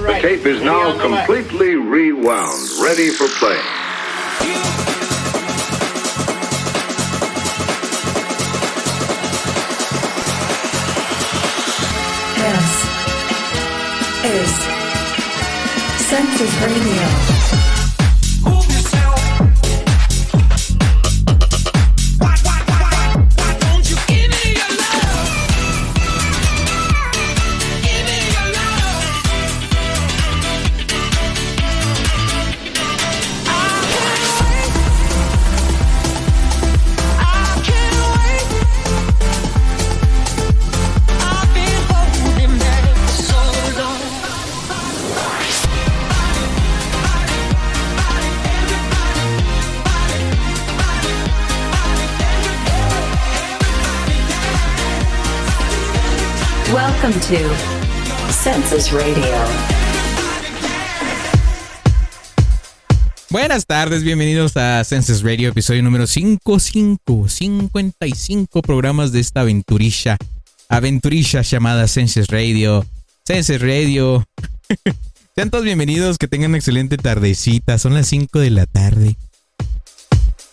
The tape is now completely rewound, ready for play. This is Census Radio. Buenas tardes, bienvenidos a Census Radio, episodio número 55, 55 programas de esta aventurilla, aventurilla llamada Census Radio. Census Radio. Sean todos bienvenidos, que tengan una excelente tardecita, son las 5 de la tarde.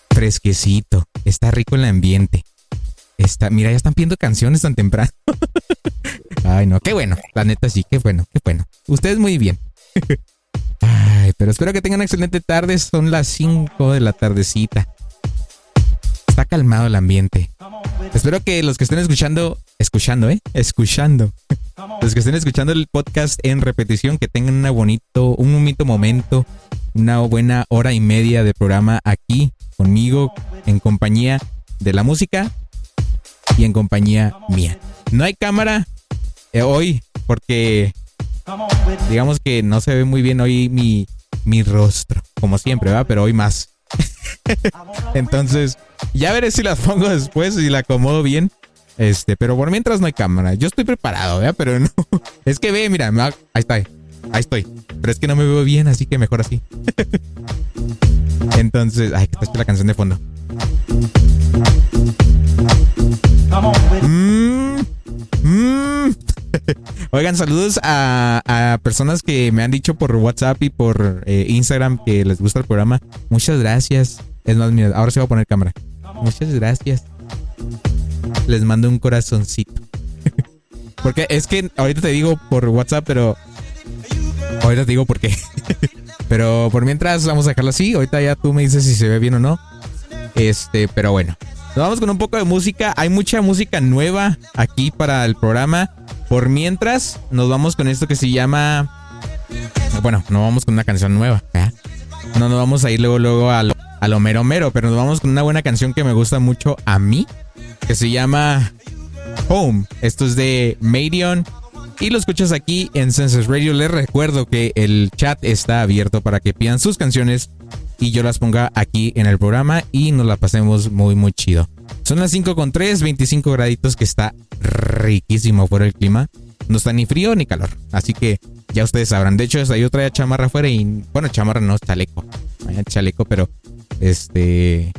Fresquecito, está rico el ambiente. Está, mira, ya están pidiendo canciones tan temprano. Ay, no, qué bueno. La neta sí, qué bueno, qué bueno. Ustedes muy bien. Ay, pero espero que tengan una excelente tarde. Son las 5 de la tardecita. Está calmado el ambiente. Espero que los que estén escuchando, escuchando, ¿eh? Escuchando. Los que estén escuchando el podcast en repetición, que tengan una bonito, un bonito momento, una buena hora y media de programa aquí conmigo, en compañía de la música y en compañía mía. No hay cámara eh, hoy porque digamos que no se ve muy bien hoy mi, mi rostro, como siempre, ¿verdad? Pero hoy más. Entonces, ya veré si las pongo después y la acomodo bien. Este, pero por mientras no hay cámara. Yo estoy preparado, ¿verdad? Pero no. Es que ve, mira, ahí está. Ahí estoy. Pero es que no me veo bien, así que mejor así. Entonces, ay, que está la canción de fondo. Mm, mm. Oigan, saludos a, personas que me han dicho por WhatsApp y por eh, Instagram que les gusta el programa. Muchas gracias. Es más, mira, ahora se va a poner cámara. Muchas gracias. Les mando un corazoncito. Porque es que ahorita te digo por WhatsApp, pero. Ahorita te digo por qué. pero por mientras vamos a dejarlo así. Ahorita ya tú me dices si se ve bien o no. Este, pero bueno. Nos vamos con un poco de música. Hay mucha música nueva aquí para el programa. Por mientras, nos vamos con esto que se llama. Bueno, no vamos con una canción nueva. No nos vamos a ir luego, luego a lo, a lo mero mero, pero nos vamos con una buena canción que me gusta mucho a mí, que se llama Home. Esto es de Marion. Y lo escuchas aquí en Census Radio. Les recuerdo que el chat está abierto para que pidan sus canciones y yo las ponga aquí en el programa y nos la pasemos muy, muy chido. Son las 5 con 3, 25 graditos que está riquísimo fuera el clima. No está ni frío ni calor. Así que ya ustedes sabrán. De hecho, yo traía chamarra afuera y, bueno, chamarra no, chaleco. Chaleco, pero este...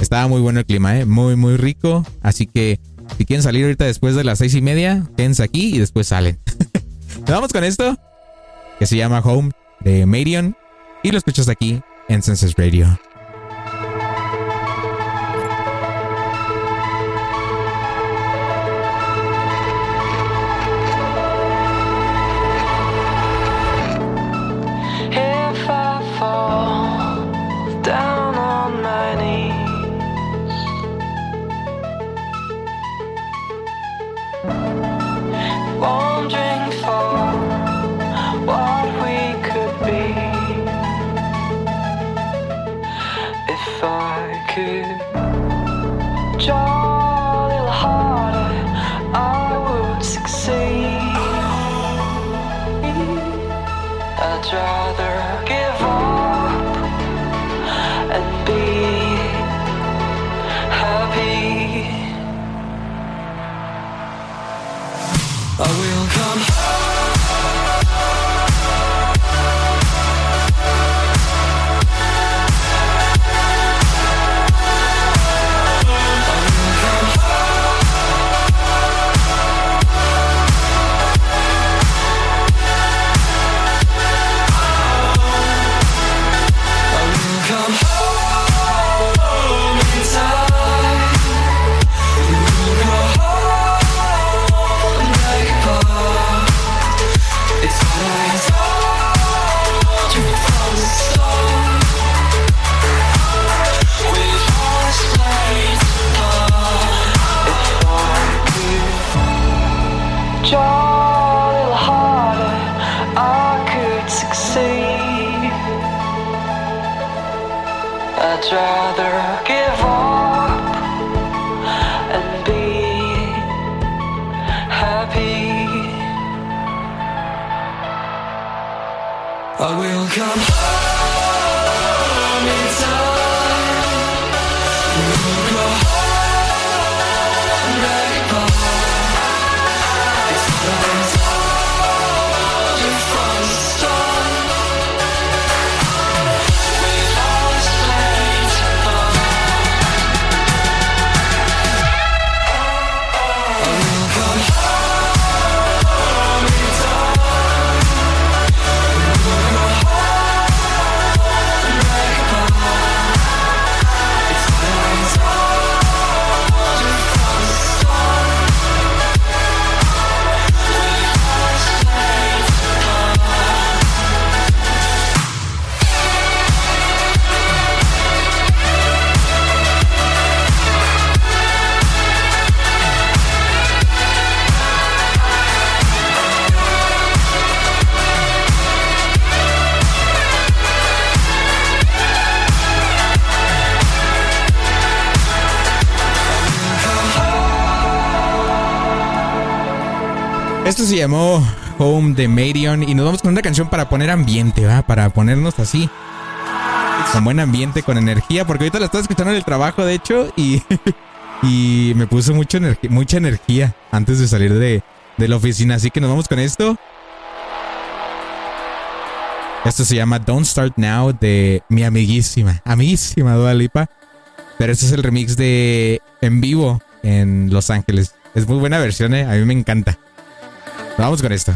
Estaba muy bueno el clima, ¿eh? Muy, muy rico. Así que si quieren salir ahorita después de las seis y media, quédense aquí y después salen. Vamos con esto, que se llama Home de Marion. Y lo escuchas aquí and Census Radio. Come llamó Home de Marion y nos vamos con una canción para poner ambiente, ¿va? Para ponernos así. Con buen ambiente, con energía, porque ahorita la estaba escuchando en el trabajo, de hecho, y, y me puso mucho mucha energía antes de salir de, de la oficina. Así que nos vamos con esto. Esto se llama Don't Start Now de mi amiguísima, amiguísima Dua Lipa. Pero este es el remix de en vivo en Los Ángeles. Es muy buena versión, ¿eh? A mí me encanta. Vamos con esto.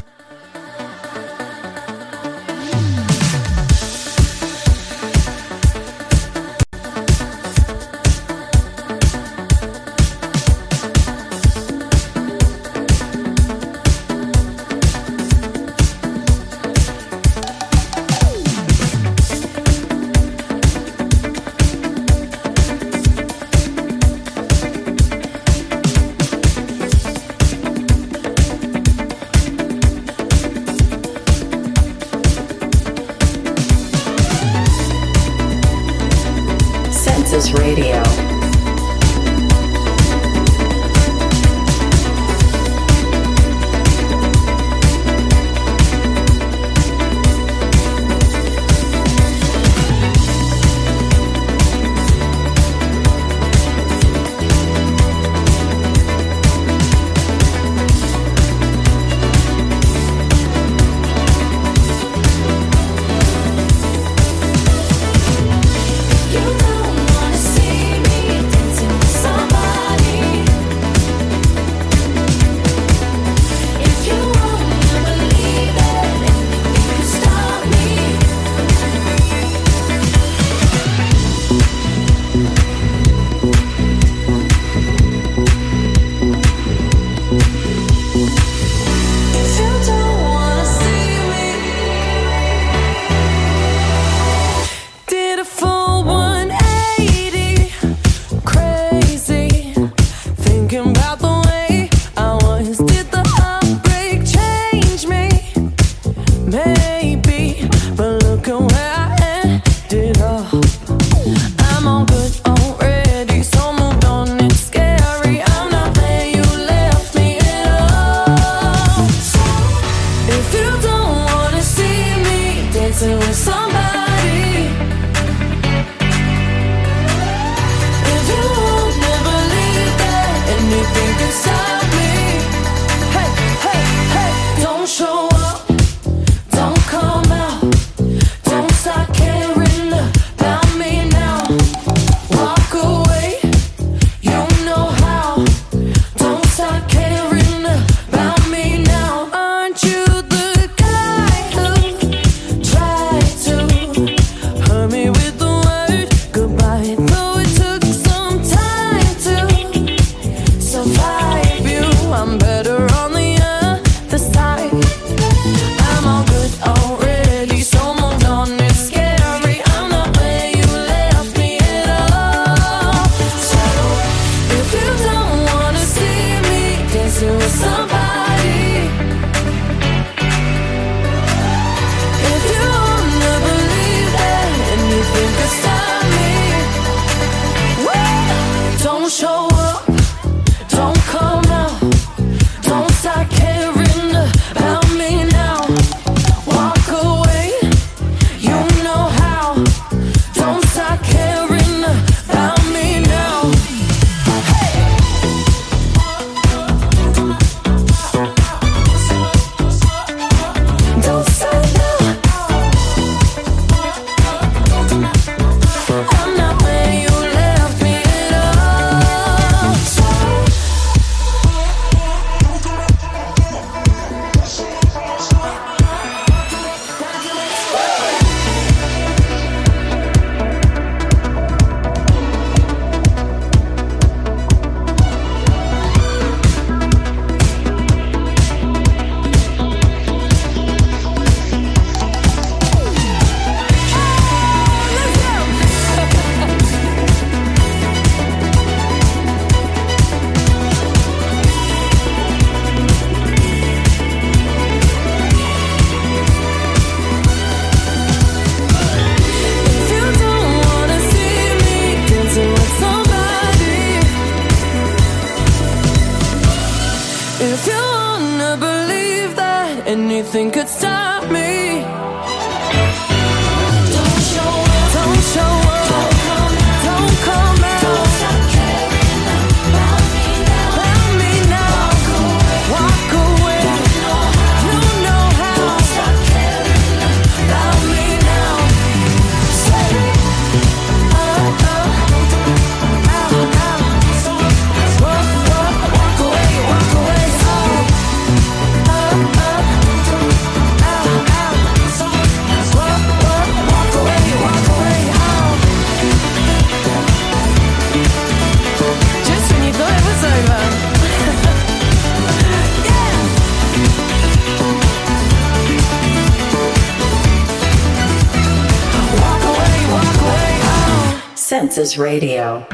Radio.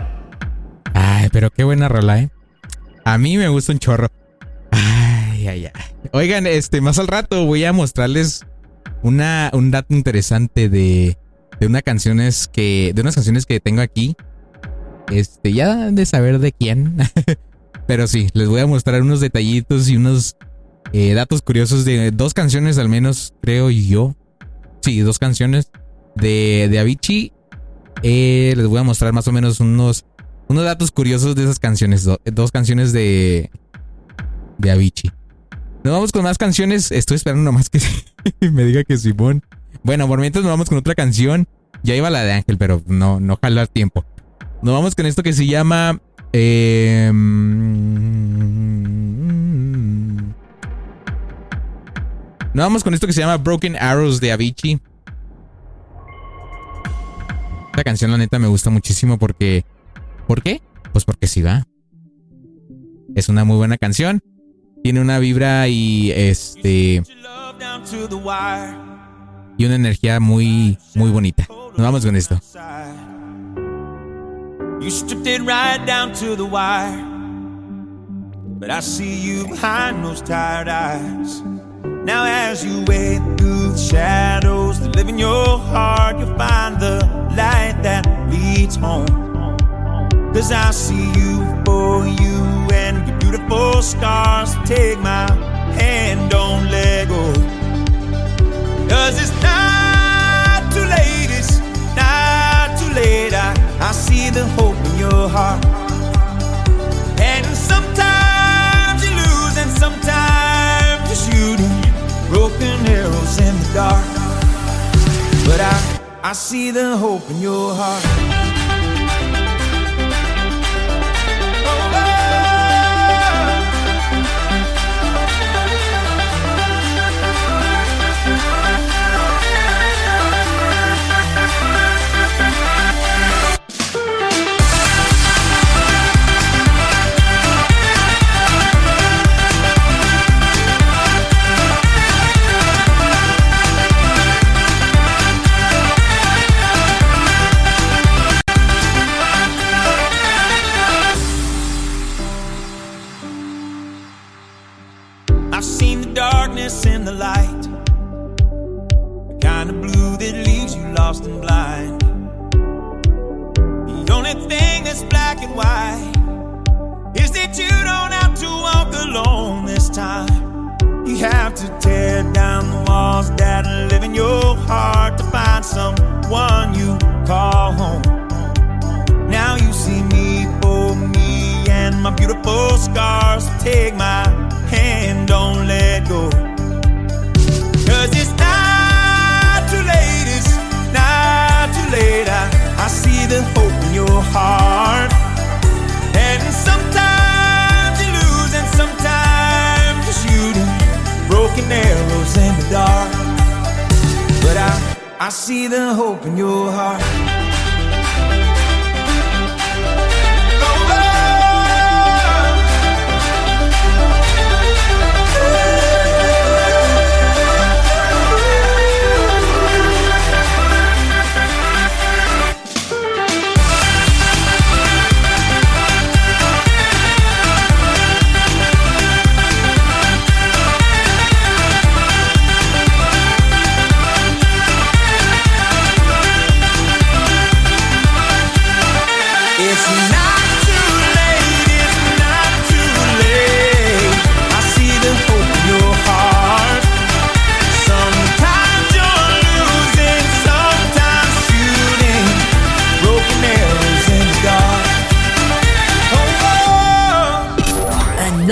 Ay, pero qué buena rola, ¿eh? A mí me gusta un chorro. Ay, ay, ay. Oigan, este, más al rato voy a mostrarles una, un dato interesante de, de unas canciones que, de unas canciones que tengo aquí. Este, ya de saber de quién. pero sí, les voy a mostrar unos detallitos y unos eh, datos curiosos de dos canciones al menos, creo yo. Sí, dos canciones de, de Avicii. Eh, les voy a mostrar más o menos unos unos datos curiosos de esas canciones. do- dos canciones de. de Avicii. Nos vamos con más canciones. Estoy esperando nomás que me diga que Simón. Bueno, por mientras nos vamos con otra canción. Ya iba la de Ángel, pero no, no jala tiempo. Nos vamos con esto que se llama. eh, nos vamos con esto que se llama Broken Arrows de Avicii. Esta canción, la neta, me gusta muchísimo porque. ¿Por qué? Pues porque sí va. Es una muy buena canción. Tiene una vibra y este. Y una energía muy, muy bonita. Nos vamos con esto. You stripped it right down to the wire. But I see you behind those tired eyes. Now, as you wade through the shadows that live in your heart, you'll find the light home. Cause I see you for you and your beautiful scars. Take my hand, don't let go. Cause it's not too late, it's not too late. I, I see the hope in your heart. And sometimes you lose, and sometimes you're shooting broken arrows in the dark. But I, I see the hope in your heart.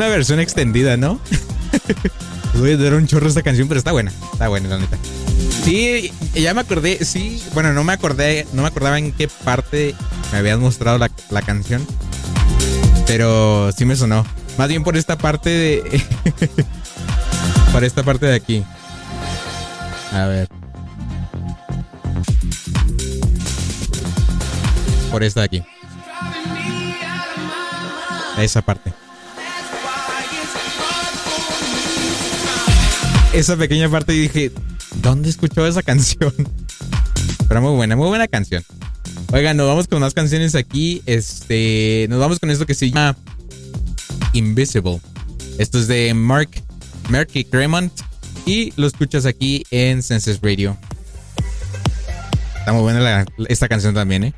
Una versión extendida, ¿no? Voy a dar un chorro esta canción, pero está buena. Está buena, la neta. Sí, ya me acordé, sí, bueno, no me acordé, no me acordaba en qué parte me habías mostrado la, la canción. Pero sí me sonó. Más bien por esta parte de. por esta parte de aquí. A ver. Por esta de aquí. Esa parte. Esa pequeña parte y dije, ¿dónde escuchó esa canción? Pero muy buena, muy buena canción. Oigan, nos vamos con más canciones aquí. Este, nos vamos con esto que se llama Invisible. Esto es de Mark Merky Cremont y lo escuchas aquí en Senses Radio. Está muy buena esta canción también, ¿eh?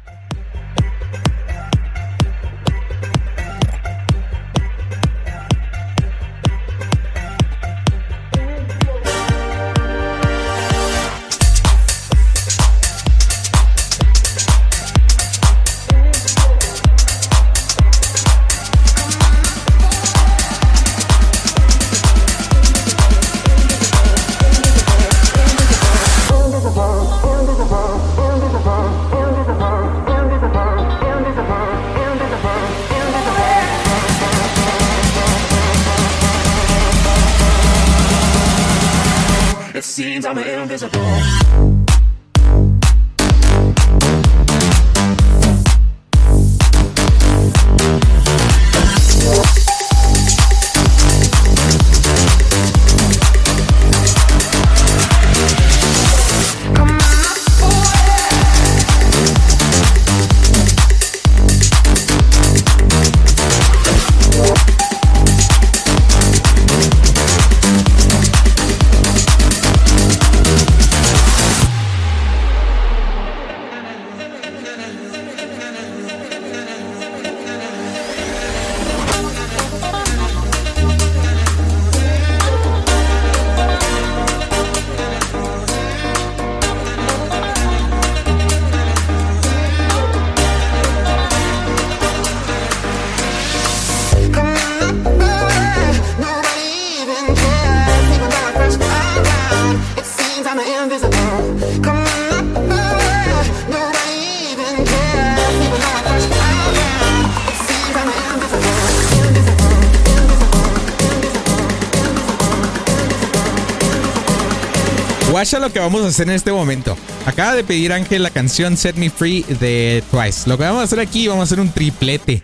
Lo que vamos a hacer en este momento. Acaba de pedir Ángel la canción Set Me Free de Twice. Lo que vamos a hacer aquí, vamos a hacer un triplete.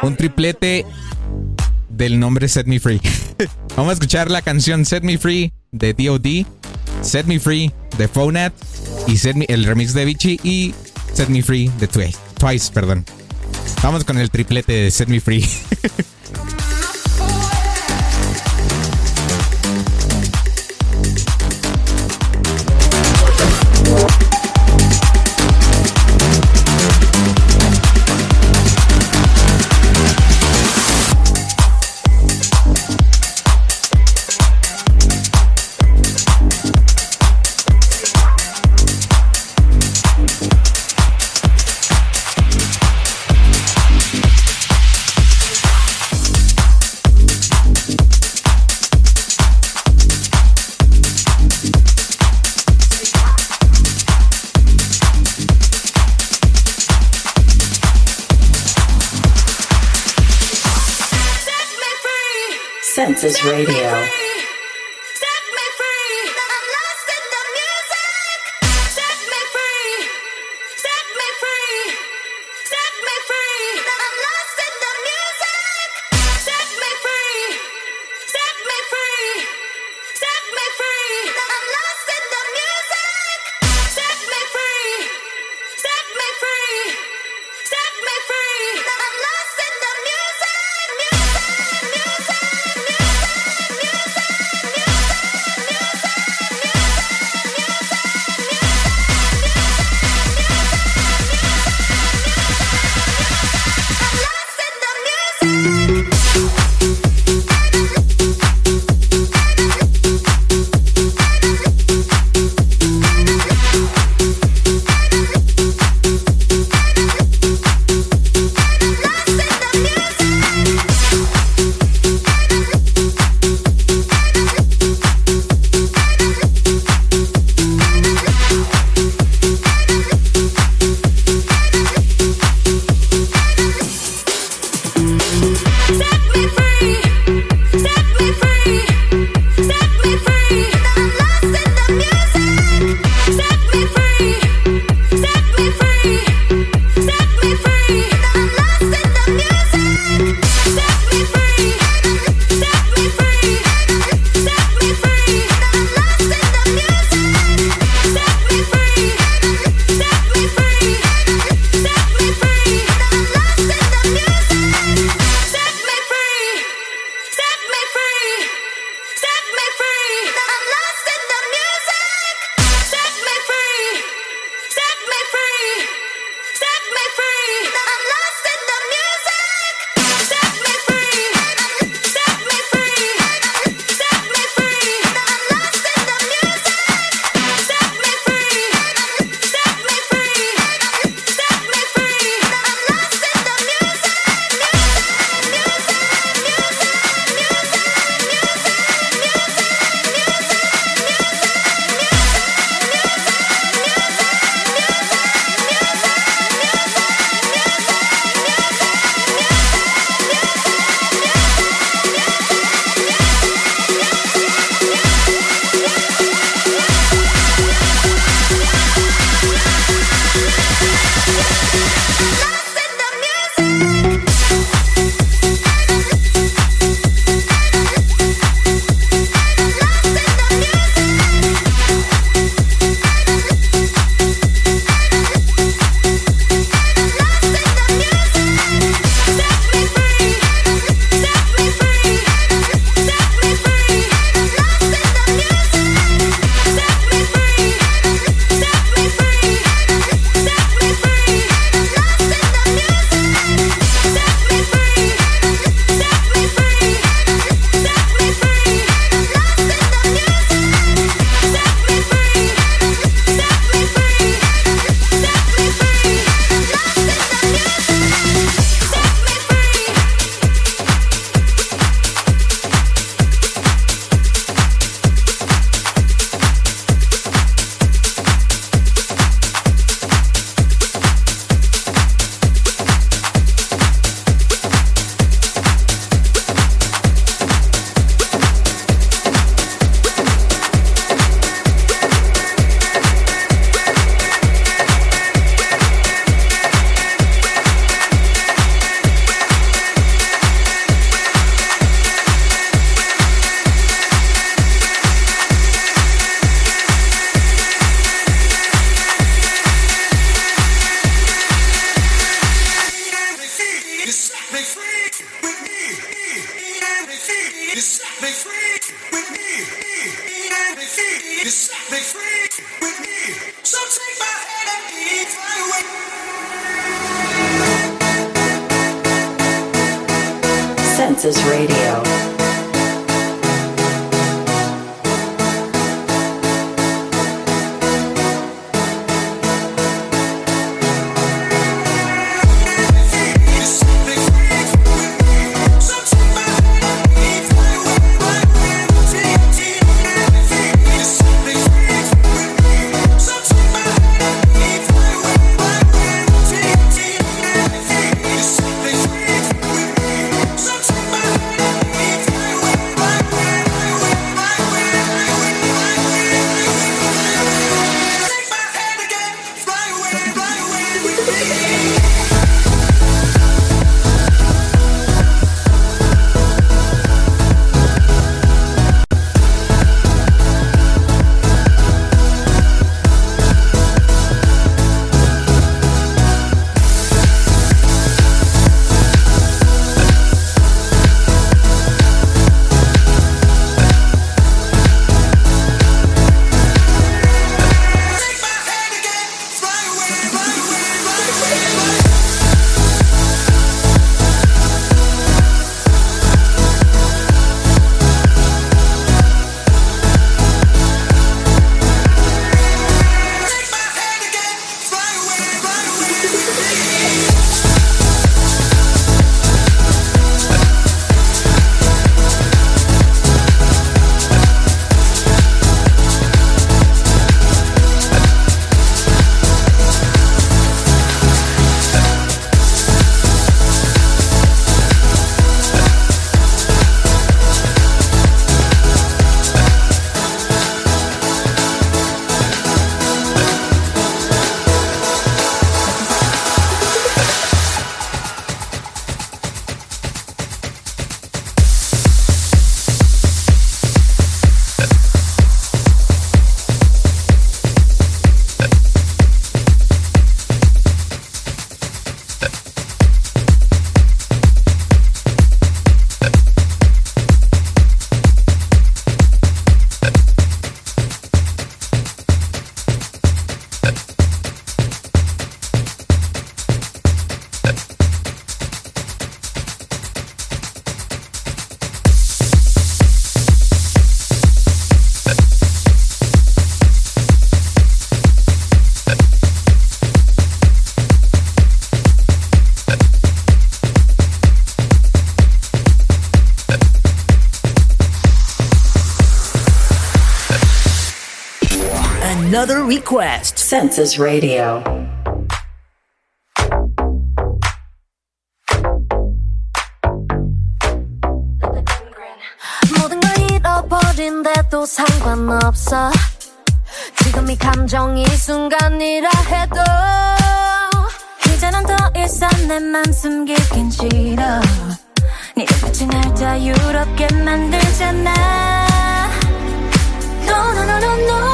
Un triplete del nombre Set Me Free. vamos a escuchar la canción Set Me Free de DOD, Set Me Free de Phonat y el remix de Vichy y Set Me Free de Twice. Twice, perdón. Vamos con el triplete de Set Me Free. Radio. Quest. Senses Radio. 모든 걸 잃어버린 데도 상관없어. 지금 이 감정 이 순간이라 해도 이제는 더 이상 내맘 숨기긴 싫어 네가 붙인 날 자유롭게 만들잖아 No no no no no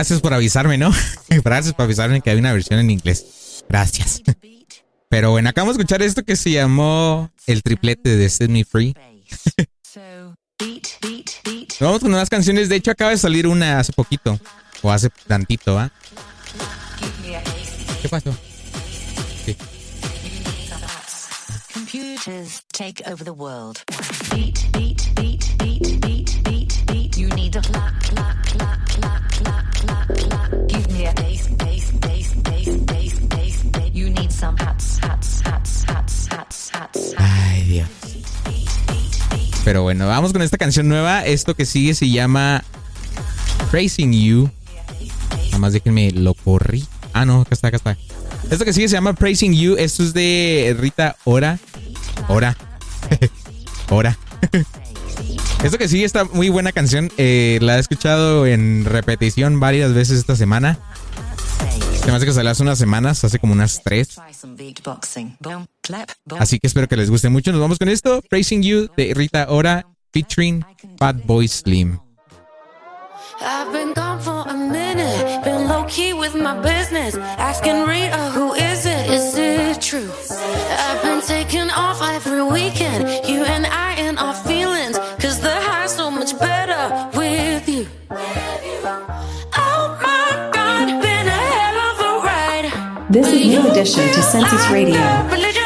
gracias por avisarme, ¿no? gracias por avisarme que hay una versión en inglés. Gracias. Pero bueno, acabamos de escuchar esto que se llamó el triplete de Set Me Free. Vamos con unas canciones. De hecho, acaba de salir una hace poquito. O hace tantito, ¿ah? ¿Qué pasó? Sí. Computers take over the world. Beat, beat, beat, beat, beat, beat, beat. You need a clap, clap, clap, clap, clap. Ay, Dios. Pero bueno, vamos con esta canción nueva. Esto que sigue se llama Praising You. Nada más déjenme lo corrí. Ah, no, acá está, acá está. Esto que sigue se llama Praising You. Esto es de Rita Ora. Ora. Ora. Esto que sigue está muy buena canción. Eh, la he escuchado en repetición varias veces esta semana. Se me hace que salió hace unas semanas, hace como unas tres. Así que espero que les guste mucho. Nos vamos con esto. Praising You de Rita Ora featuring Bad Boy Slim. I've been taking off every weekend, you and I and our feelings. New addition to Census Radio.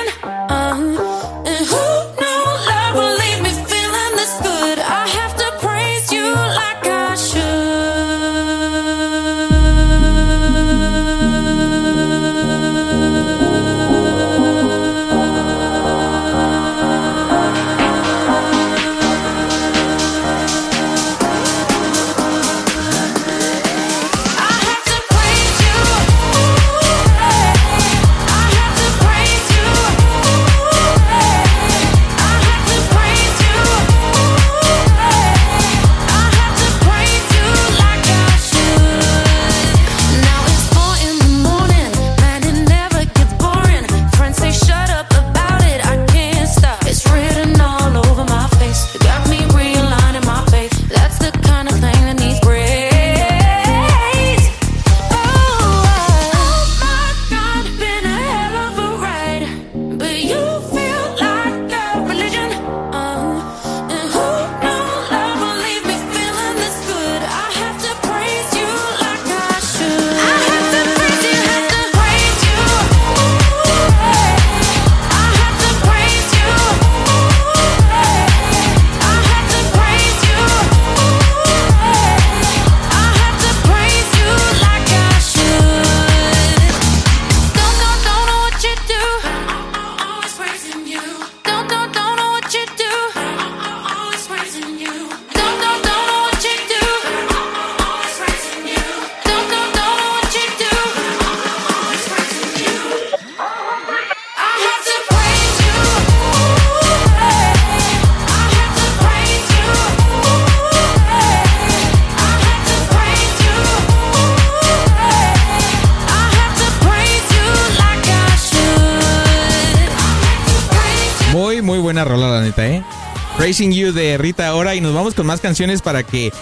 Praising You de Rita Ora. Y nos vamos con más canciones para que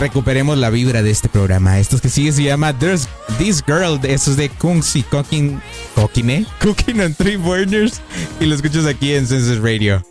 recuperemos la vibra de este programa. Estos que sigue se llama There's This Girl. Eso es de Kungsi Cooking. ¿Cooking, eh? Cooking on Three Burners. Y lo escuchas aquí en Census Radio.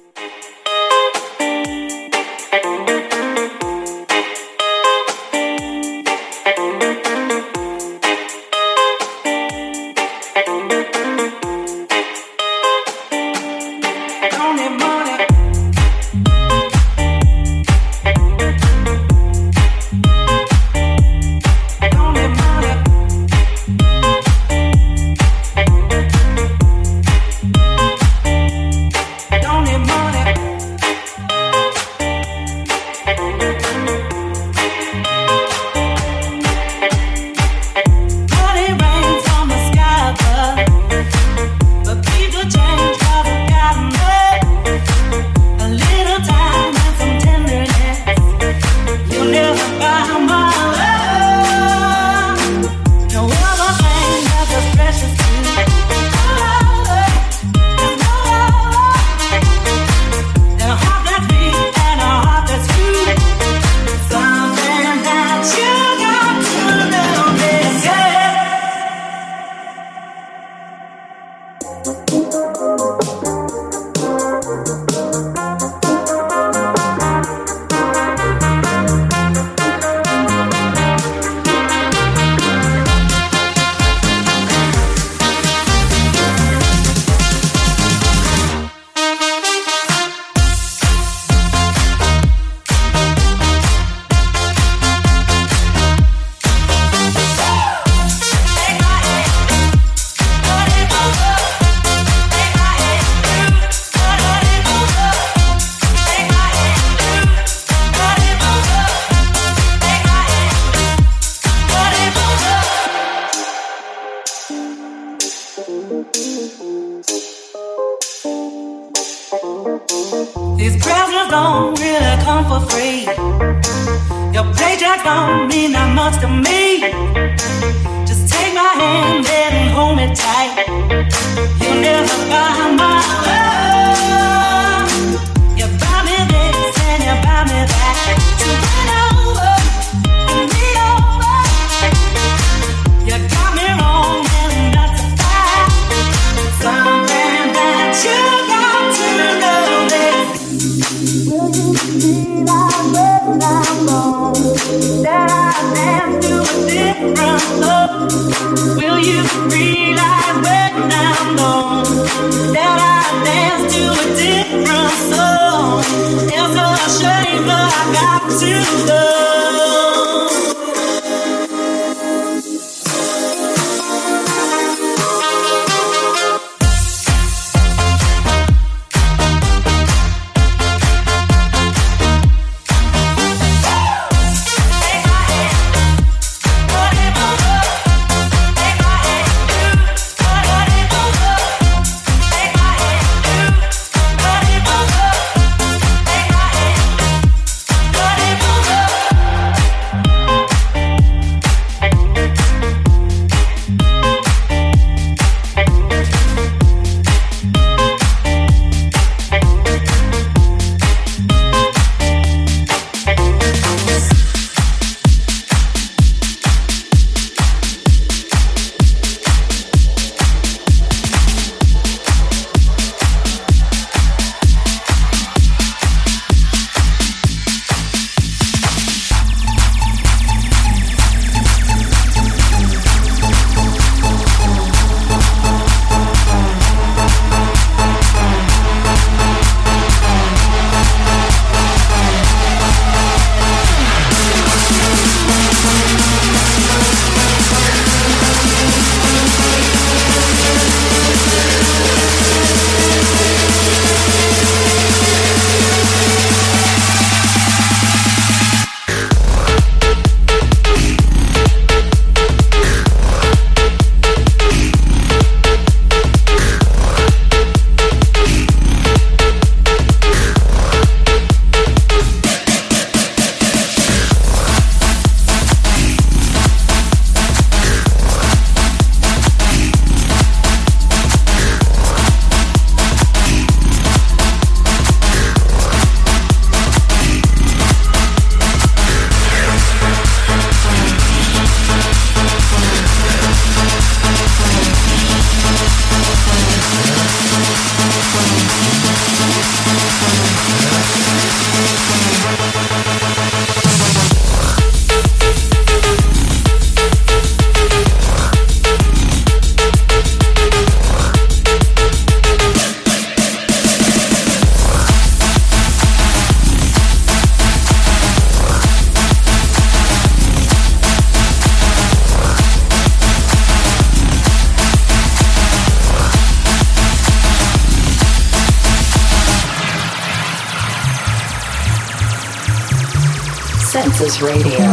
Radio.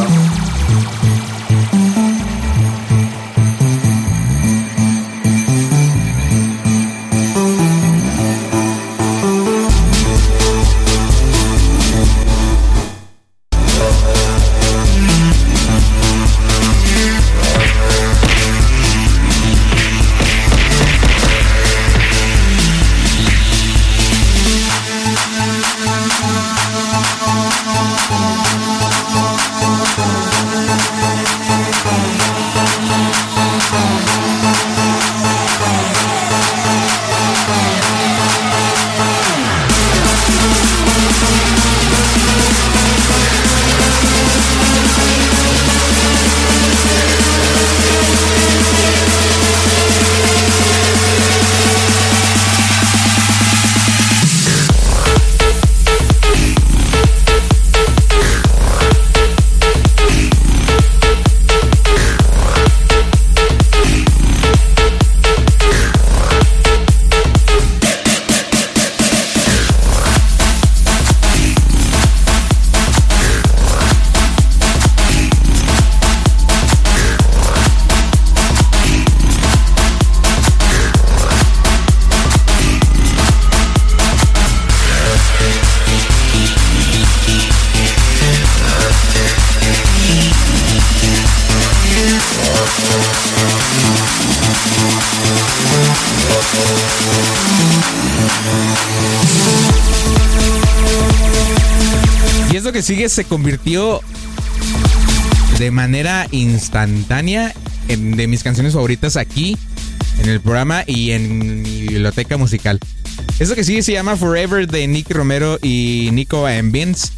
Se convirtió de manera instantánea en de mis canciones favoritas aquí en el programa y en mi biblioteca musical. Eso que sigue se llama Forever de Nicky Romero y Nico and Vince.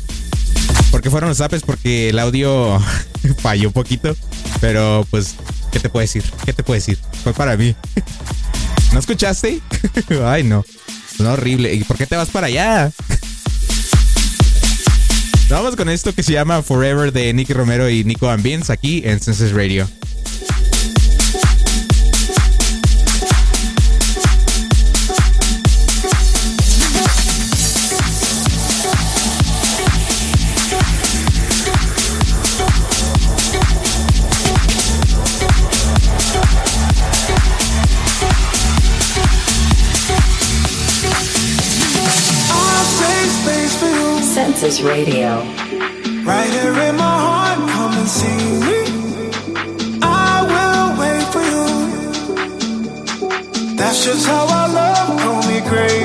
¿Por qué fueron los zapes? Porque el audio falló un poquito. Pero pues, ¿qué te puedo decir? ¿Qué te puedo decir? Fue para mí. ¿No escuchaste? Ay, no. No, horrible. ¿Y por qué te vas para allá? Vamos con esto que se llama Forever de Nicky Romero y Nico and Vince aquí en Senses Radio. Radio. Right here in my heart, come and see me. I will wait for you. That's just how I love, call me crazy.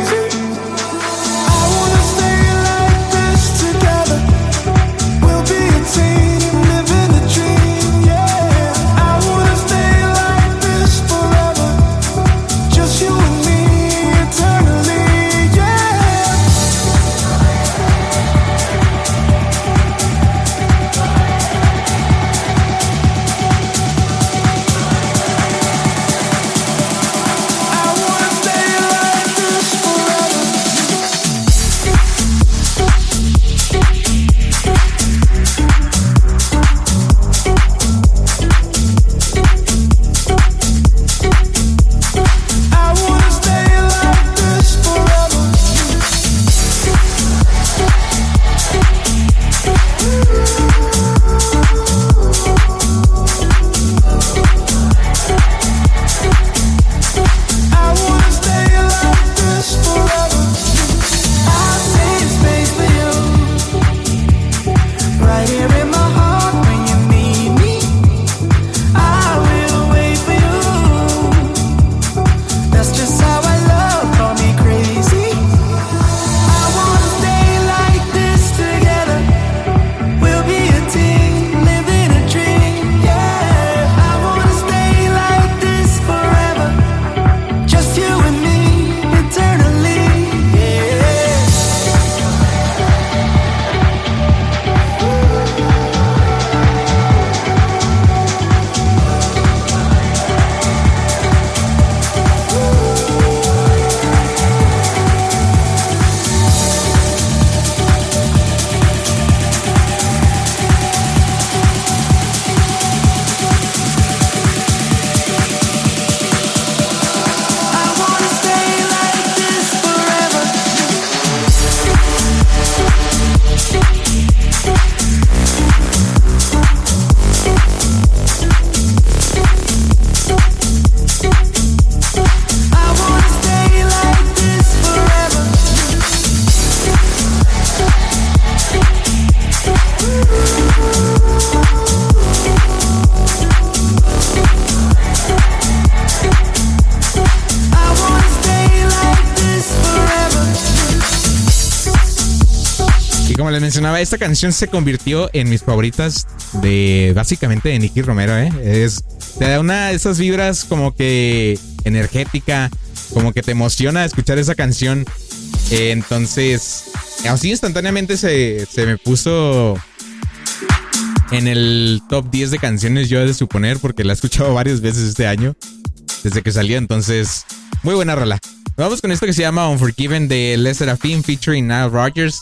Les mencionaba, esta canción se convirtió en mis favoritas de básicamente de Nicky Romero, ¿eh? Es, te da una de esas vibras como que energética, como que te emociona escuchar esa canción. Eh, entonces, así instantáneamente se, se me puso en el top 10 de canciones, yo he de suponer, porque la he escuchado varias veces este año, desde que salió. Entonces, muy buena rola. Vamos con esto que se llama Unforgiven de Les Serafim featuring Nile Rogers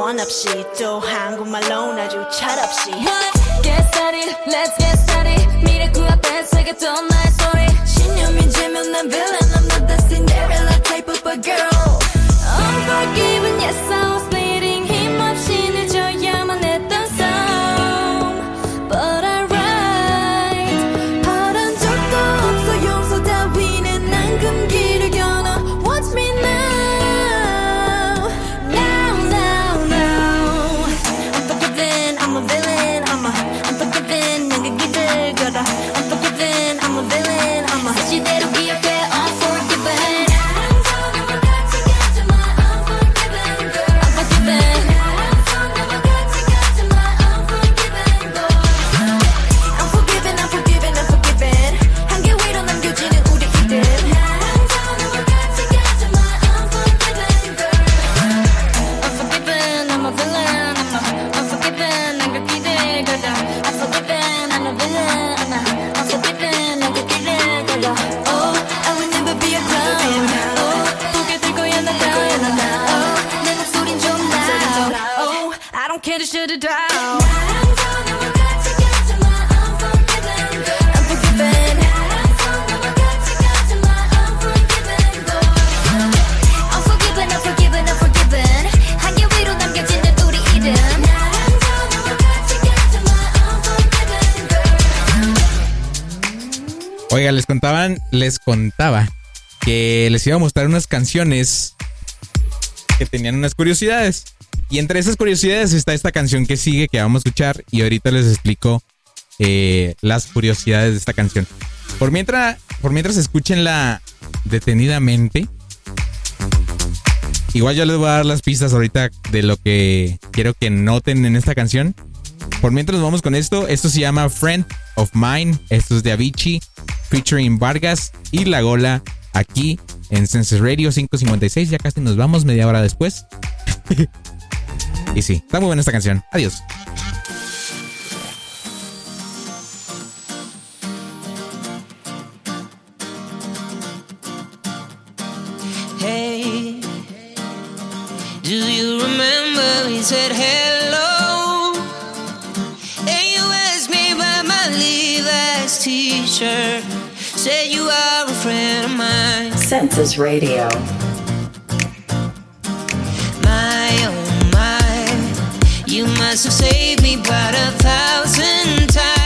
원 없이 또 한국말로 아주 철없이 What? Get started, let's get started. 미래 그 앞에 새겼던 contaba que les iba a mostrar unas canciones que tenían unas curiosidades. Y entre esas curiosidades está esta canción que sigue, que vamos a escuchar, y ahorita les explico eh, las curiosidades de esta canción. Por mientras, por mientras detenidamente. Igual yo les voy a dar las pistas ahorita de lo que quiero que noten en esta canción. Por mientras vamos con esto, esto se llama Friend of Mine, esto es de Avicii, featuring Vargas y La Gola, aquí en Senses Radio 556, ya casi nos vamos media hora después. y sí, está muy buena esta canción. Adiós. Hey, do you remember we said hello? T-shirt. Said you are a friend of mine. Census Radio. My oh my, you must have saved me about a thousand times.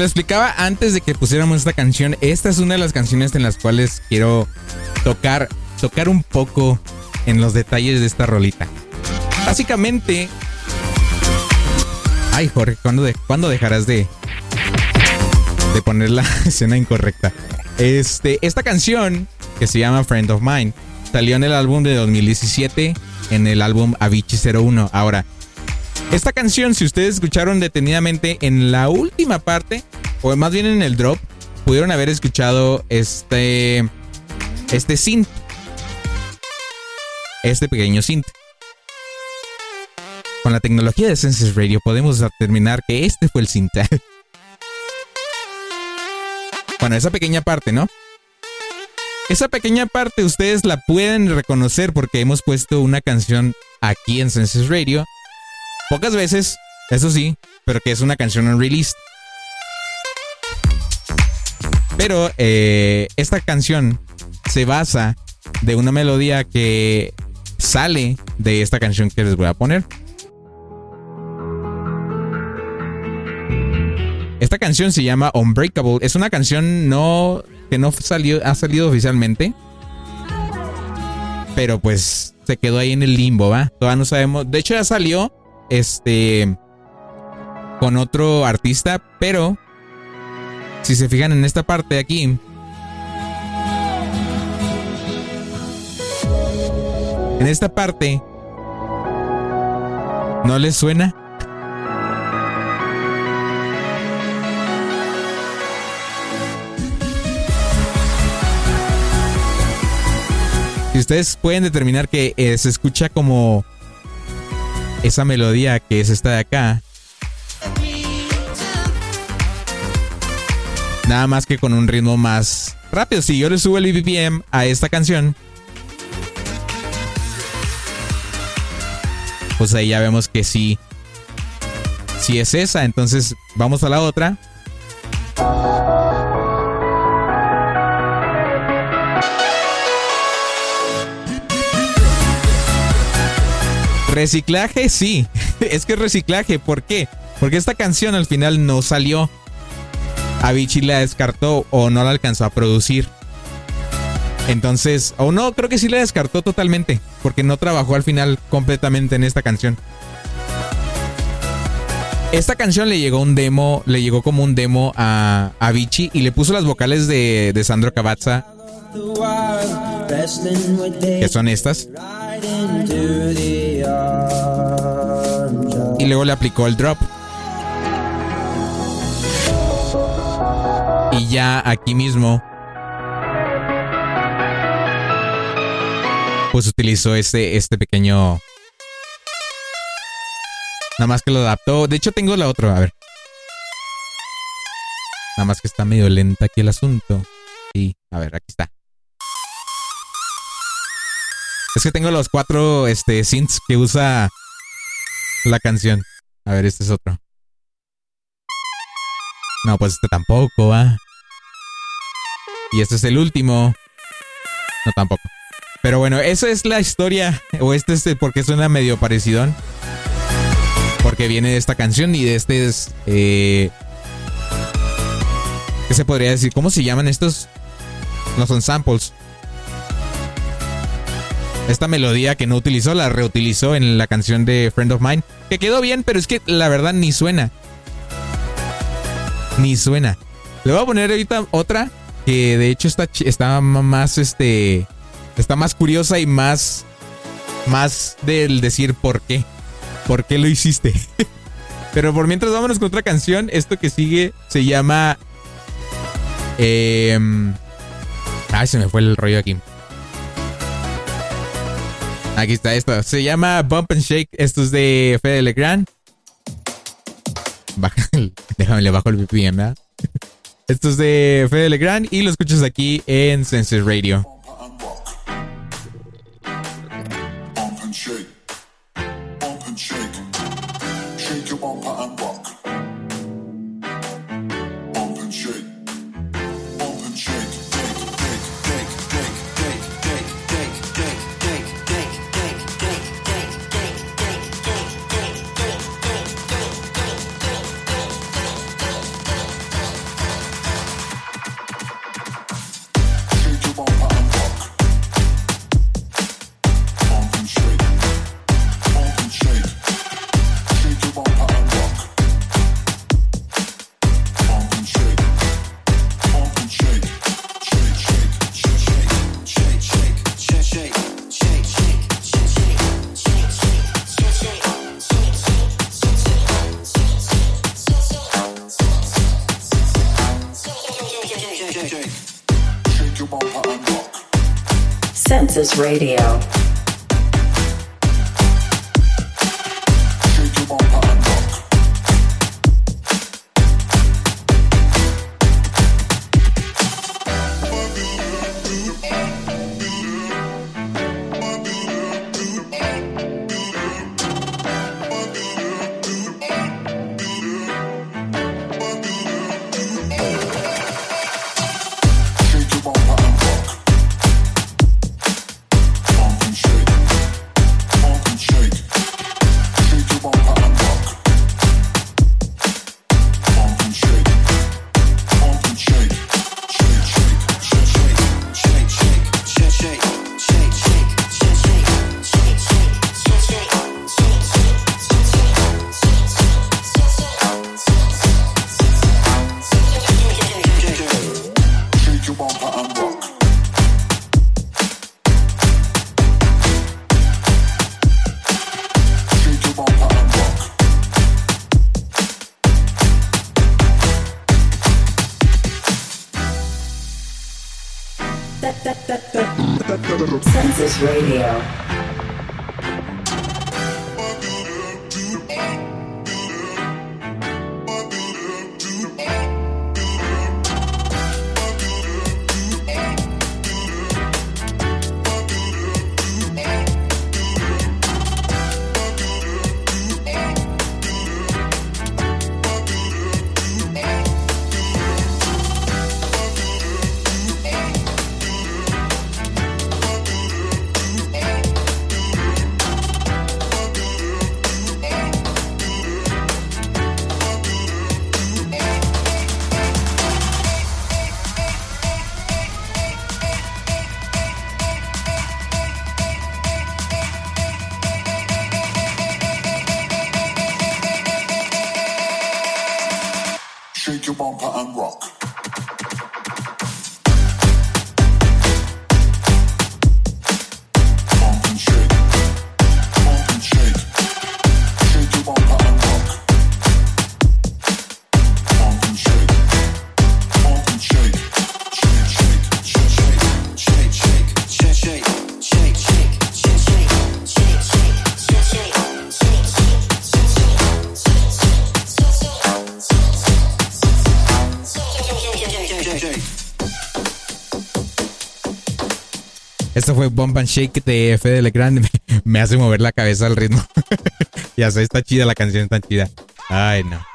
Les explicaba antes de que pusiéramos esta canción, esta es una de las canciones en las cuales quiero tocar, tocar un poco en los detalles de esta rolita. Básicamente. Ay, Jorge, ¿cuándo, de- ¿cuándo dejarás de, de poner la escena incorrecta? Este, esta canción, que se llama Friend of Mine, salió en el álbum de 2017, en el álbum Avicii 01. Ahora, esta canción, si ustedes escucharon detenidamente en la última parte, o más bien en el drop, pudieron haber escuchado este, este synth. Este pequeño synth. Con la tecnología de Senses Radio podemos determinar que este fue el synth. bueno, esa pequeña parte, ¿no? Esa pequeña parte ustedes la pueden reconocer porque hemos puesto una canción aquí en Senses Radio. Pocas veces, eso sí, pero que es una canción unreleased. Pero eh, esta canción se basa de una melodía que sale de esta canción que les voy a poner. Esta canción se llama Unbreakable. Es una canción no que no salió, ha salido oficialmente. Pero pues se quedó ahí en el limbo, ¿va? Todavía no sabemos. De hecho ya salió este con otro artista, pero si se fijan en esta parte de aquí, en esta parte, ¿no les suena? Si ustedes pueden determinar que eh, se escucha como esa melodía que es esta de acá, nada más que con un ritmo más rápido. Si yo le subo el BPM a esta canción, pues ahí ya vemos que sí, sí es esa. Entonces vamos a la otra. Reciclaje, sí. Es que reciclaje. ¿Por qué? Porque esta canción al final no salió. Avicii la descartó o no la alcanzó a producir. Entonces, o no, creo que sí la descartó totalmente. Porque no trabajó al final completamente en esta canción. Esta canción le llegó un demo, le llegó como un demo a a Avicii y le puso las vocales de, de Sandro Cavazza, que son estas. Y luego le aplicó el drop. Y ya aquí mismo. Pues utilizó este, este pequeño. Nada más que lo adaptó. De hecho, tengo la otra. A ver. Nada más que está medio lenta aquí el asunto. Sí, a ver, aquí está. Es que tengo los cuatro este, synths que usa la canción. A ver, este es otro. No, pues este tampoco, va. Y este es el último. No, tampoco. Pero bueno, esa es la historia. O este es porque suena medio parecidón. Porque viene de esta canción y de este es. Eh, ¿Qué se podría decir? ¿Cómo se llaman estos? No son samples. Esta melodía que no utilizó la reutilizó en la canción de Friend of Mine. Que quedó bien, pero es que la verdad ni suena. Ni suena. Le voy a poner ahorita otra que de hecho está, está más este. Está más curiosa y más. Más del decir por qué. ¿Por qué lo hiciste? Pero por mientras vámonos con otra canción. Esto que sigue se llama. em, ay, se me fue el rollo aquí. Aquí está esto. Se llama Bump and Shake. Esto es de Fede Legrand. Baja el- déjame le bajo el BPM, ¿verdad? Esto es de Fede Legrand y lo escuchas aquí en Senses Radio. This Radio. Eso fue Bomb and Shake de F de Legrand. Me hace mover la cabeza al ritmo. ya sé, está chida la canción, está chida. Ay, no.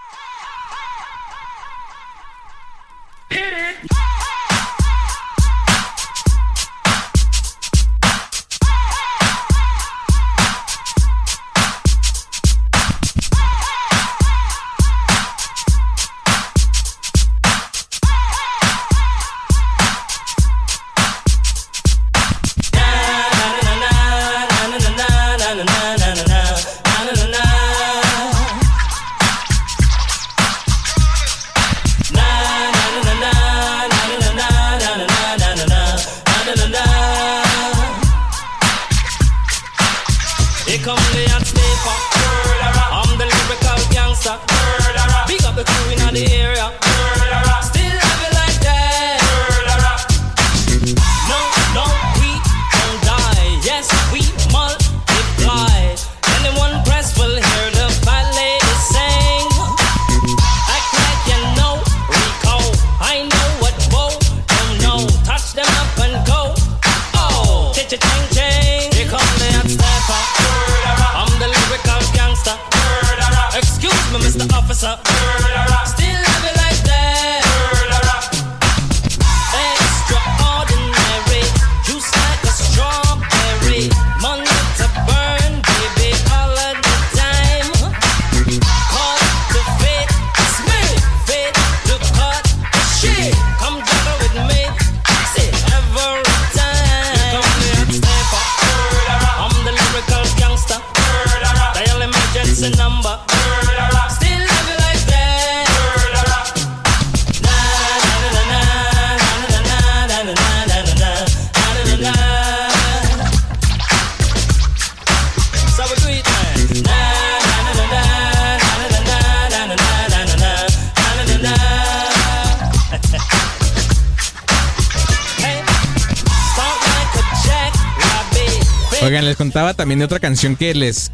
También de otra canción que les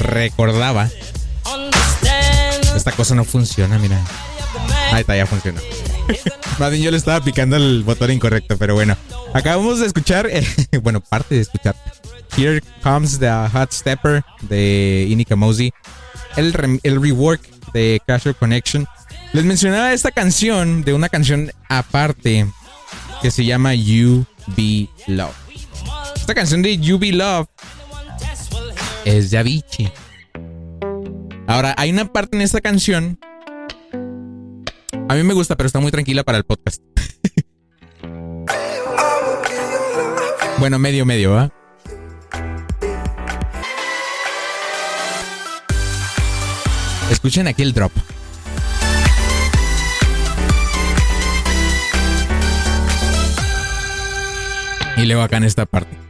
recordaba. Esta cosa no funciona, mira. Ahí está, ya funciona. Más bien yo le estaba picando el botón incorrecto, pero bueno. Acabamos de escuchar, eh, bueno, parte de escuchar. Here Comes the Hot Stepper de Inika Mosey. El, el rework de Casual Connection. Les mencionaba esta canción de una canción aparte que se llama You Be Love. Esta canción de You Be Love es de Avicii. Ahora, hay una parte en esta canción. A mí me gusta, pero está muy tranquila para el podcast. bueno, medio, medio, ¿va? Escuchen aquí el drop. Y luego acá en esta parte.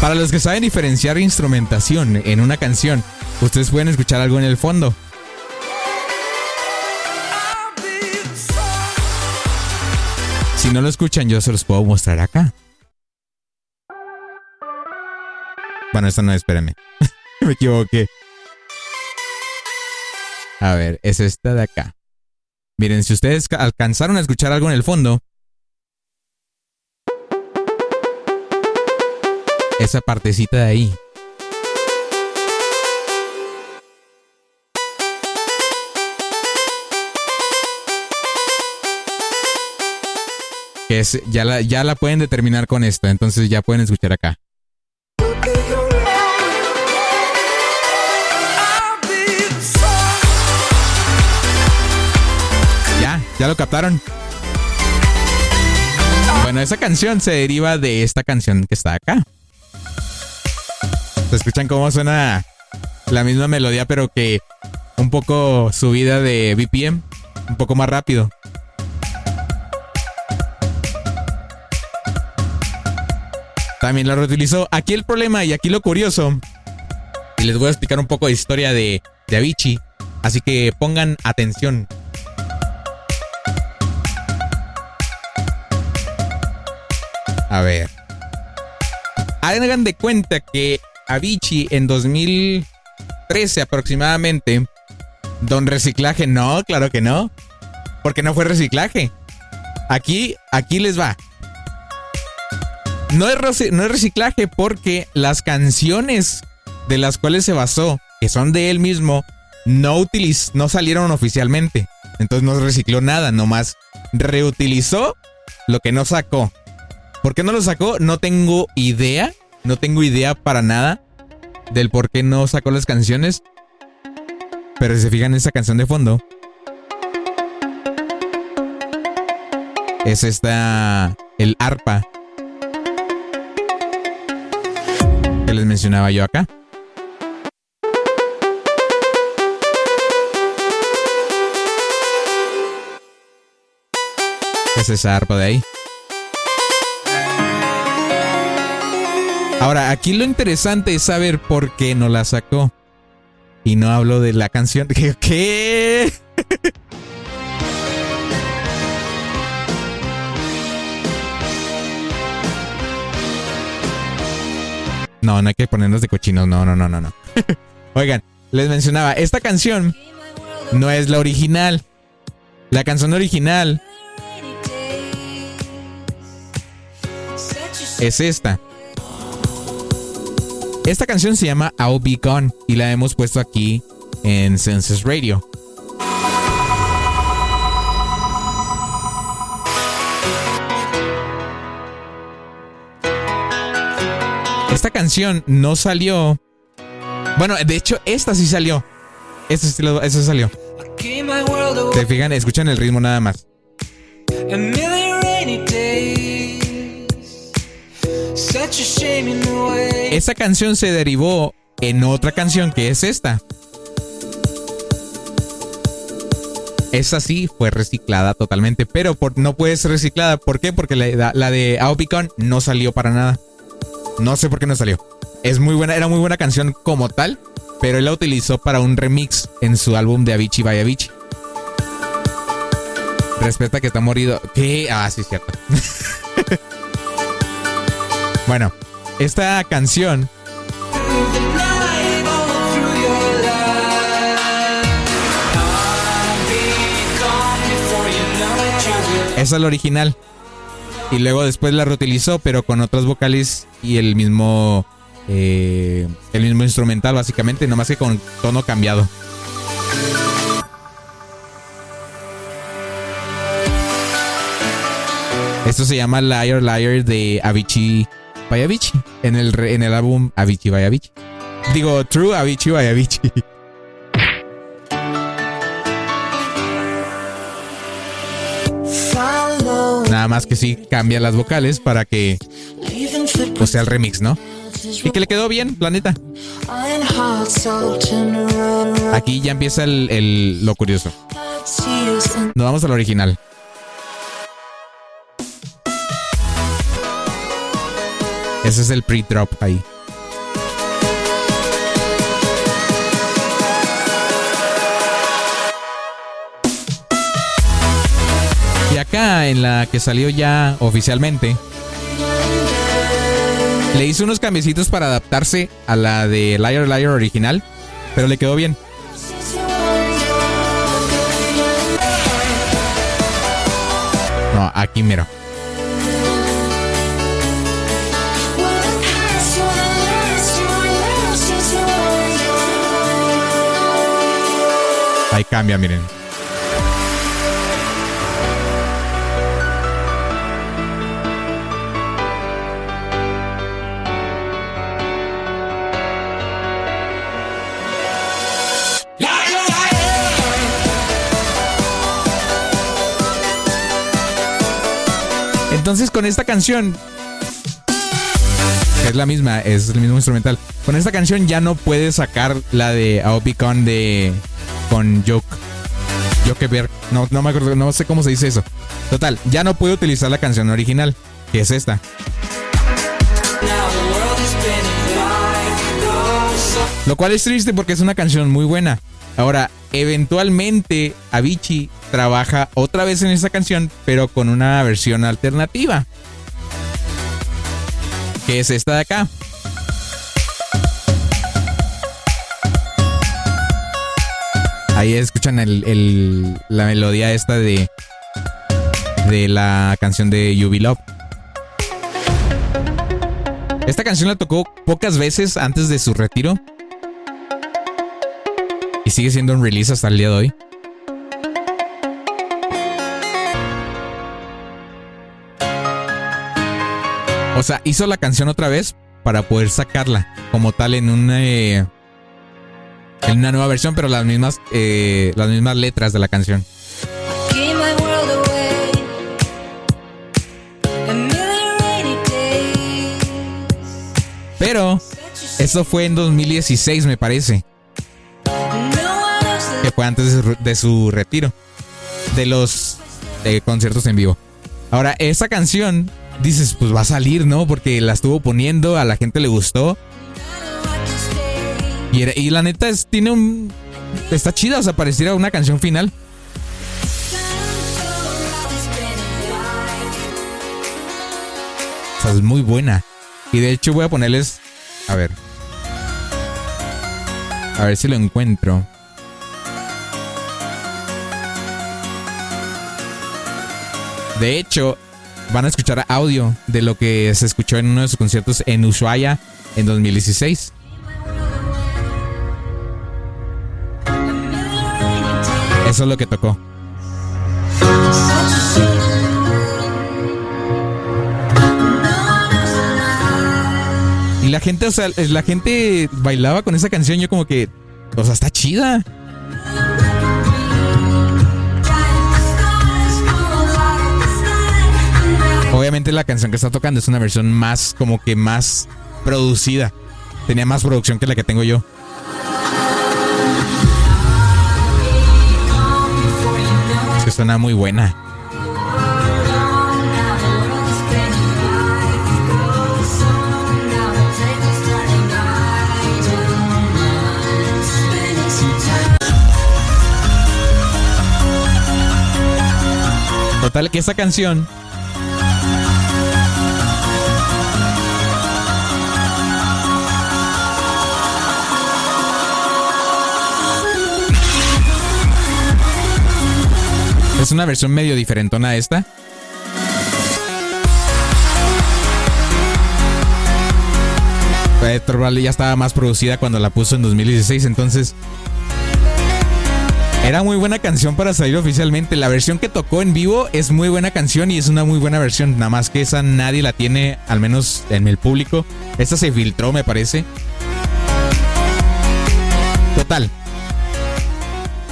Para los que saben diferenciar instrumentación en una canción, ustedes pueden escuchar algo en el fondo. Si no lo escuchan, yo se los puedo mostrar acá. Bueno, esta no, espérenme. Me equivoqué. A ver, es esta de acá. Miren, si ustedes ca- alcanzaron a escuchar algo en el fondo, esa partecita de ahí. Que es, ya la, ya la pueden determinar con esto, entonces ya pueden escuchar acá. Ya, ya lo captaron. Bueno, esa canción se deriva de esta canción que está acá. ¿Se escuchan cómo suena la misma melodía, pero que un poco subida de BPM? Un poco más rápido. También la reutilizó. Aquí el problema y aquí lo curioso. Y les voy a explicar un poco de historia de, de Avicii. Así que pongan atención. A ver. Hagan de cuenta que Avicii en 2013 aproximadamente. Don reciclaje, no, claro que no. Porque no fue reciclaje. Aquí, aquí les va. No es, reciclaje porque las canciones de las cuales se basó, que son de él mismo, no, utiliz no salieron oficialmente. Entonces no recicló nada, nomás reutilizó lo que no sacó. ¿Por qué no lo sacó? No tengo idea. No tengo idea para nada del por qué no sacó las canciones. Pero si se fijan en esa canción de fondo, es esta. El arpa que les mencionaba yo acá. Es esa arpa de ahí. Ahora, aquí lo interesante es saber por qué no la sacó. Y no hablo de la canción. ¿Qué? No, no hay que ponernos de cochinos. No, no, no, no, no. Oigan, les mencionaba, esta canción no es la original. La canción original es esta. Esta canción se llama I'll Be Gone y la hemos puesto aquí en Census Radio. Esta canción no salió. Bueno, de hecho, esta sí salió. Esta sí, esta salió. Se fijan, escuchan el ritmo nada más. Esa canción se derivó en otra canción que es esta. Esa sí fue reciclada totalmente, pero no puede ser reciclada. ¿Por qué? Porque la, la de Aopicon no salió para nada. No sé por qué no salió. Es muy buena, era muy buena canción como tal, pero él la utilizó para un remix en su álbum de Avicii by Avicii. Respeta que está morido. ¿Qué? Ah, sí, cierto. bueno, esta canción Esa es la original. Y luego después la reutilizó, pero con otras vocales y el mismo. eh, el mismo instrumental, básicamente, nomás que con tono cambiado. Esto se llama Liar Liar de Avicii by Avicii. En el, en el álbum Avicii by Avicii. Digo, True Avicii by Avicii. Nada más que sí cambia las vocales para que pues, sea el remix, ¿no? Y que le quedó bien, planeta. Aquí ya empieza el, el- lo curioso. Nos vamos al original. Ese es el pre-drop ahí. Y acá en la que salió ya oficialmente, le hizo unos cambiecitos para adaptarse a la de Liar Liar original, pero le quedó bien. No, aquí miro. Ahí cambia, miren. Entonces con esta canción, es la misma, es el mismo instrumental, con esta canción ya no puedes sacar la de Aopicon de con Joke. Jokeberg. No, no me acuerdo, no sé cómo se dice eso. Total, ya no puedo utilizar la canción original, que es esta. Lo cual es triste porque es una canción muy buena. Ahora, eventualmente Avicii trabaja otra vez en esa canción, pero con una versión alternativa. Que es esta de acá. Ahí escuchan el- la melodía esta de, de la canción de You Love. Esta canción la tocó pocas veces antes de su retiro. Y sigue siendo un release hasta el día de hoy. O sea, hizo la canción otra vez para poder sacarla como tal en una eh, en una nueva versión, pero las mismas eh, las mismas letras de la canción. Pero eso fue en 2016, me parece, que fue antes de su, de su retiro de los eh, conciertos en vivo. Ahora, esa canción dices, pues va a salir, ¿no? Porque la estuvo poniendo, a la gente le gustó. Y, la neta es, tiene un. Está chida, o sea, pareciera una canción final. O sea, es muy buena. Y de hecho voy a ponerles. A ver. A ver si lo encuentro. De hecho, van a escuchar audio de lo que se escuchó en uno de sus conciertos en Ushuaia en 2016. Eso es lo que tocó. Y la gente, o sea, la gente bailaba con esa canción. Yo como que, o sea, está chida. Obviamente la canción que está tocando es una versión más, como que más producida. Tenía más producción que la que tengo yo. Suena muy buena. Total que esa canción es una versión medio diferentona a esta. Valley ya estaba más producida cuando la puso en 2016, entonces era muy buena canción para salir oficialmente. La versión que tocó en vivo es muy buena canción y es una muy buena versión. Nada más que esa nadie la tiene, al menos en el público. Esta se filtró, me parece. Total.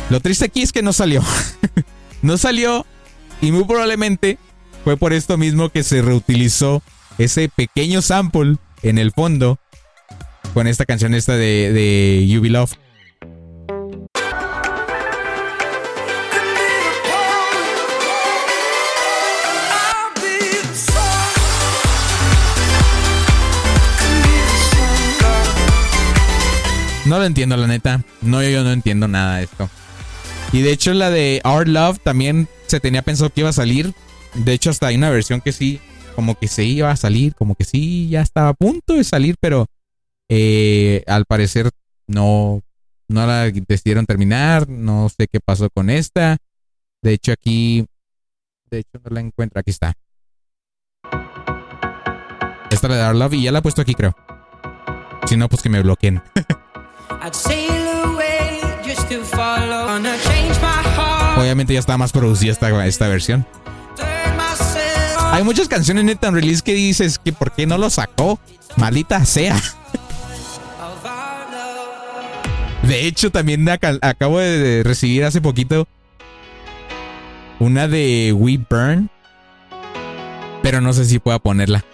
Lo triste aquí es que no salió. no salió y muy probablemente fue por esto mismo que se reutilizó ese pequeño sample en el fondo con esta canción esta de, de You Love. No lo entiendo, la neta. No, yo no entiendo nada de esto. Y de hecho, la de Our Love también se tenía pensado que iba a salir. De hecho, hasta hay una versión que sí, como que se iba a salir, como que sí, ya estaba a punto de salir, pero eh, al parecer no, no la decidieron terminar. No sé qué pasó con esta. De hecho, aquí, de hecho, no la encuentro. Aquí está. Esta es la de Our Love y ya la he puesto aquí, creo. Si no, pues que me bloqueen. I'd sail away just to follow. My heart. Obviamente ya está más producida esta, esta versión. Hay muchas canciones en release que dices que por qué no lo sacó. Malita sea. De hecho, también aca- acabo de recibir hace poquito una de We Burn. Pero no sé si pueda ponerla.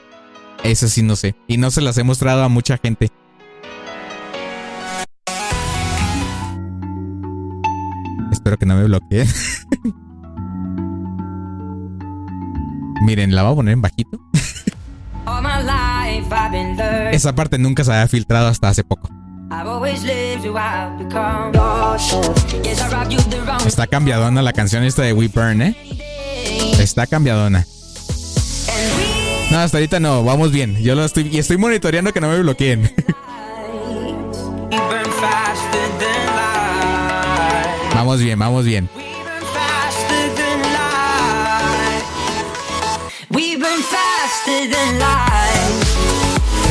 Esa sí no sé. Y no se las he mostrado a mucha gente. Espero que no me bloqueen. Miren, la voy a poner en bajito. Esa parte nunca se había filtrado hasta hace poco. Está cambiadona la canción esta de We Burn, ¿eh? Está cambiadona. No, hasta ahorita no, vamos bien. Yo lo estoy y estoy monitoreando que no me bloqueen. vamos bien, vamos bien.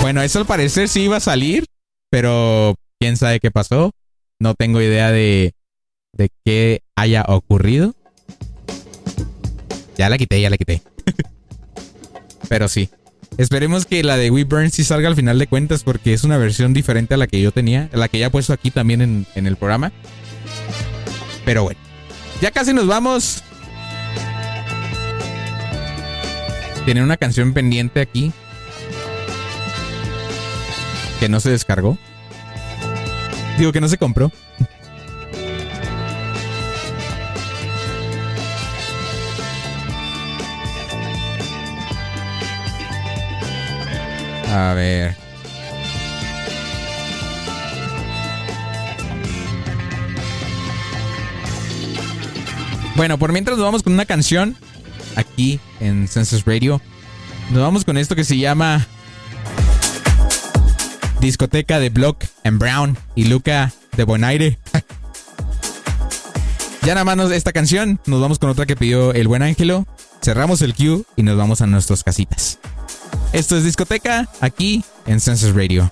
Bueno, eso al parecer sí iba a salir, pero quién sabe qué pasó. No tengo idea de, de qué haya ocurrido. Ya la quité, ya la quité. pero sí. Esperemos que la de We Burn sí salga al final de cuentas porque es una versión diferente a la que yo tenía, la que ya he puesto aquí también en, en el programa. Pero bueno, ya casi nos vamos. Tienen una canción pendiente aquí que no se descargó. Digo que no se compró. A ver. Bueno, por mientras nos vamos con una canción aquí en Census Radio. Nos vamos con esto que se llama Discoteca de Block and Brown y Luca de Bonaire. ya nada más nos- esta canción, nos vamos con otra que pidió el buen Ángelo. Cerramos el queue y nos vamos a nuestras casitas. Esto es Discoteca aquí en Census Radio.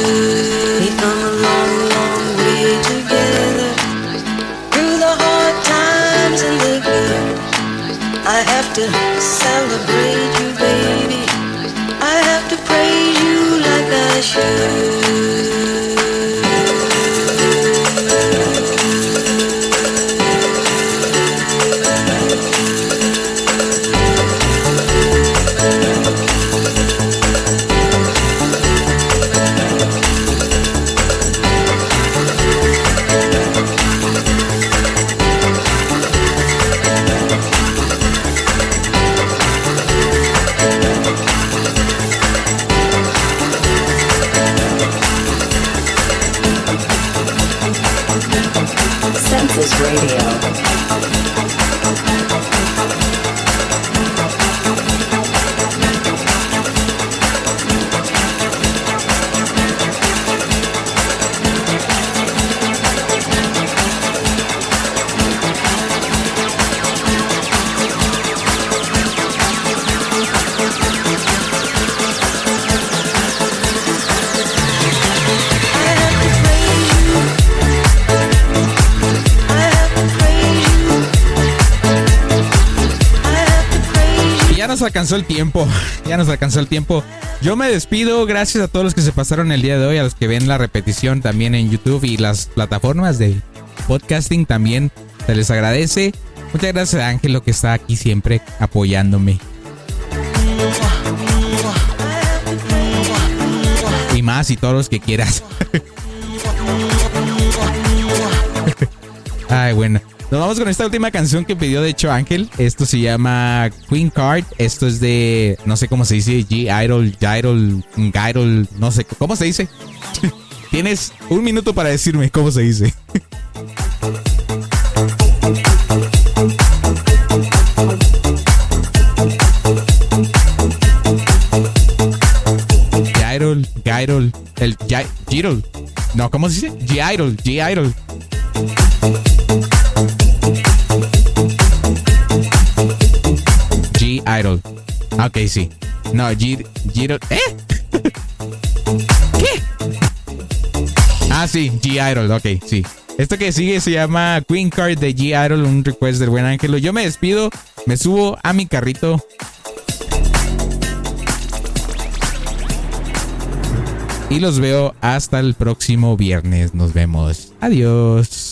Alcanzó el tiempo. Ya nos alcanzó el tiempo. Yo me despido. Gracias a todos los que se pasaron el día de hoy, a los que ven la repetición también en YouTube y las plataformas de podcasting también. Se les agradece. Muchas gracias a Ángelo que está aquí siempre apoyándome. Y más y todos los que quieras. Ay, bueno. Nos vamos con esta última canción que pidió de hecho Ángel. Esto se llama Queen Card. Esto es de, no sé cómo se dice, G-Idol, G-Idol, G-Idol, no sé, ¿cómo se dice? Tienes un minuto para decirme cómo se dice. G-Idol, G-Idol, el G- G-Idol. No, ¿cómo se dice? G-Idol, G-Idol. G-Idol. Ok, sí. No, G, G ¿Eh? ¿Qué? Ah, sí, G-Idol, ok, sí. Esto que sigue se llama Queen Card de G-Idol, un request del buen Ángelo. Yo me despido, me subo a mi carrito. Y los veo hasta el próximo viernes. Nos vemos. Adiós.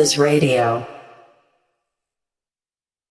Wanna be the queen card. Census Radio.